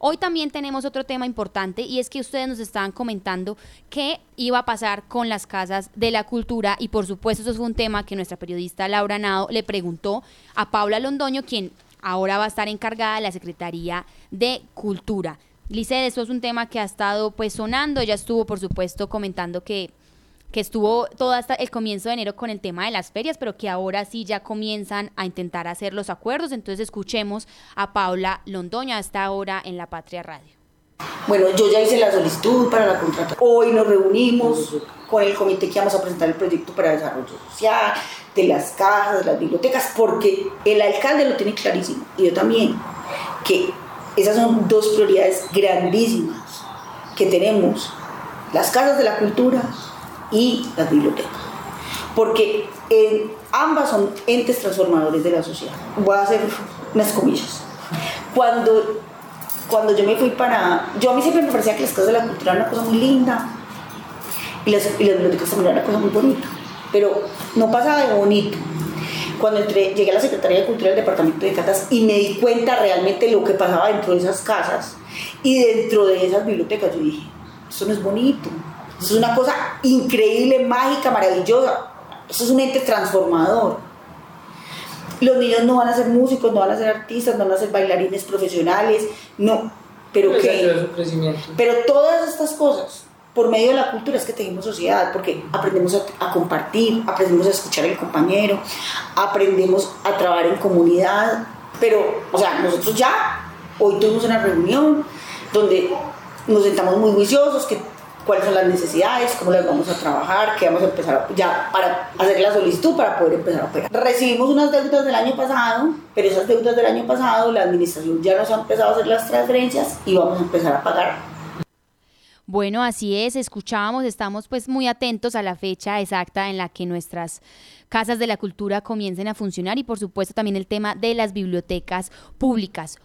Hoy también tenemos otro tema importante y es que ustedes nos estaban comentando qué iba a pasar con las casas de la cultura y por supuesto eso es un tema que nuestra periodista Laura Nado le preguntó a Paula Londoño, quien ahora va a estar encargada de la Secretaría de Cultura. Lice, eso es un tema que ha estado pues sonando, ella estuvo por supuesto comentando que que estuvo todo hasta el comienzo de enero con el tema de las ferias, pero que ahora sí ya comienzan a intentar hacer los acuerdos. Entonces escuchemos a Paula Londoña hasta ahora en La Patria Radio. Bueno, yo ya hice la solicitud para la contratación. Hoy nos reunimos con el comité que vamos a presentar el proyecto para desarrollo social, de las casas, de las bibliotecas, porque el alcalde lo tiene clarísimo, y yo también, que esas son dos prioridades grandísimas que tenemos. Las casas de la cultura y las bibliotecas. Porque ambas son entes transformadores de la sociedad. Voy a hacer unas comillas. Cuando, cuando yo me fui para... Yo a mí siempre me parecía que las casas de la cultura eran una cosa muy linda y las, y las bibliotecas también eran una cosa muy bonita. Pero no pasaba de bonito. Cuando entré, llegué a la Secretaría de Cultura del Departamento de Catas y me di cuenta realmente lo que pasaba dentro de esas casas y dentro de esas bibliotecas, yo dije, eso no es bonito es una cosa increíble, mágica, maravillosa. Eso es un ente transformador. Los niños no van a ser músicos, no van a ser artistas, no van a ser bailarines profesionales, no. Pero que, pero todas estas cosas, por medio de la cultura es que tenemos sociedad, porque aprendemos a, compartir, aprendemos a escuchar al compañero, aprendemos a trabajar en comunidad. Pero, o sea, nosotros ya, hoy tuvimos una reunión donde nos sentamos muy juiciosos, que cuáles son las necesidades, cómo las vamos a trabajar, qué vamos a empezar ya para hacer la solicitud para poder empezar a operar. Recibimos unas deudas del año pasado, pero esas deudas del año pasado la administración ya nos ha empezado a hacer las transferencias y vamos a empezar a pagar bueno, así es, escuchábamos, estamos pues muy atentos a la fecha exacta en la que nuestras casas de la cultura comiencen a funcionar y por supuesto también el tema de las bibliotecas públicas.